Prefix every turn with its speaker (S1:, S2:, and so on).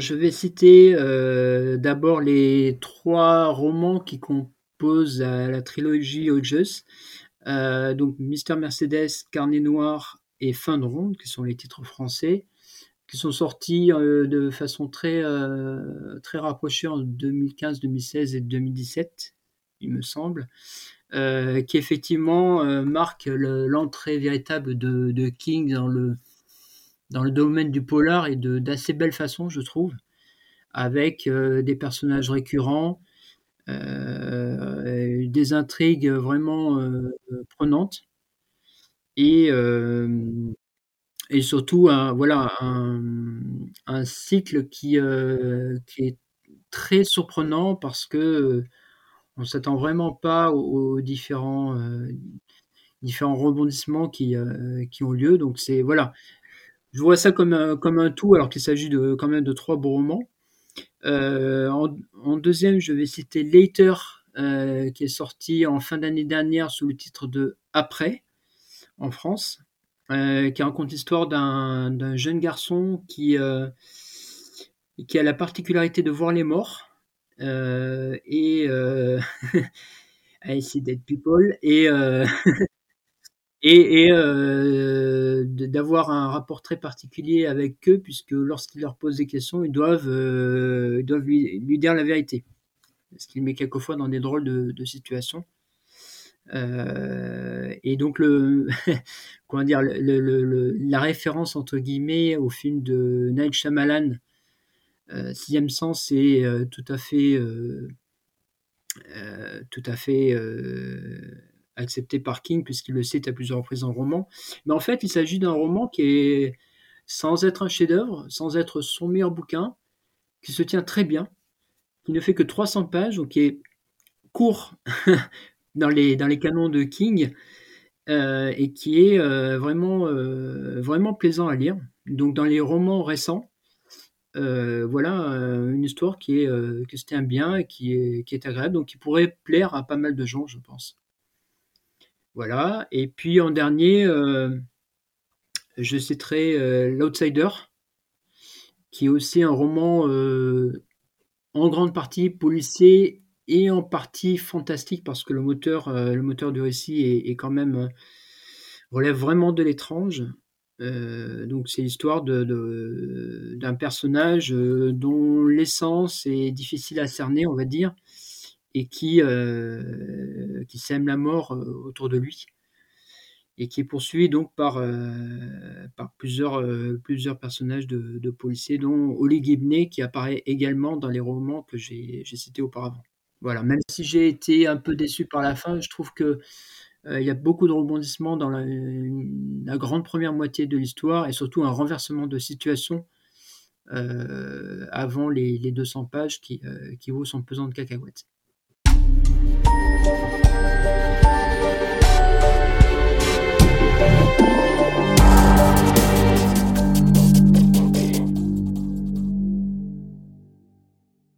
S1: Je vais citer euh, d'abord les trois romans qui composent la, la trilogie Hodges. Euh, donc, Mister Mercedes, Carnet Noir et Fin de Ronde, qui sont les titres français, qui sont sortis euh, de façon très, euh, très rapprochée en 2015, 2016 et 2017, il me semble. Euh, qui effectivement euh, marque le- l'entrée véritable de King dans le, dans le domaine du polar et de d'assez belle façon, je trouve, avec euh, des personnages récurrents, euh, des intrigues vraiment euh, prenantes et, et surtout un, voilà, un, un cycle qui, qui est très surprenant parce que on s'attend vraiment pas aux, différents, différents rebondissements qui, qui ont lieu. Donc c'est voilà, je vois ça comme un, comme un tout, alors qu'il s'agit de quand même de trois beaux romans. Euh, en, deuxième, je vais citer Later, euh, qui est sorti en fin d'année dernière sous le titre de Après en France, euh, qui raconte l'histoire d'un jeune garçon qui, euh, qui a la particularité de voir les morts euh, et euh, à essayer d'être people et, euh, et, euh, d'avoir un rapport très particulier avec eux, puisque lorsqu'il leur pose des questions, ils doivent, euh, ils doivent lui, dire la vérité. Ce qui met quelquefois dans des drôles de, situations. Euh, et donc, le, comment dire, la référence entre guillemets au film de Night Shyamalan, Sixième Sens, est tout à fait, tout à fait accepté par King, puisqu'il le cite à plusieurs reprises le roman. Mais en fait, il s'agit d'un roman qui est, sans être un chef-d'œuvre, sans être son meilleur bouquin, qui se tient très bien, qui ne fait que 300 pages, donc qui est court dans les, canons de King, euh, et qui est euh, vraiment, euh, vraiment plaisant à lire. Donc dans les romans récents, voilà une histoire qui, est, se tient bien qui est, qui est agréable, donc qui pourrait plaire à pas mal de gens, je pense. Voilà. Et puis en dernier, euh, je citerai euh, L'Outsider, qui est aussi un roman euh, en grande partie policier et en partie fantastique parce que le moteur, du récit est, quand même relève vraiment de l'étrange. Donc c'est l'histoire de, de- d'un personnage dont l'essence est difficile à cerner, on va dire, et qui sème la mort euh, autour de lui et qui est poursuivi donc par, euh, par plusieurs, euh, plusieurs personnages de, de policiers, dont Oli Gibney, qui apparaît également dans les romans que j'ai cités auparavant. Voilà, même si j'ai été un peu déçu par la fin, je trouve que il y a beaucoup de rebondissements dans la, la grande première moitié de l'histoire et surtout un renversement de situation avant les, les 200 pages qui, qui vaut son pesant de cacahuètes.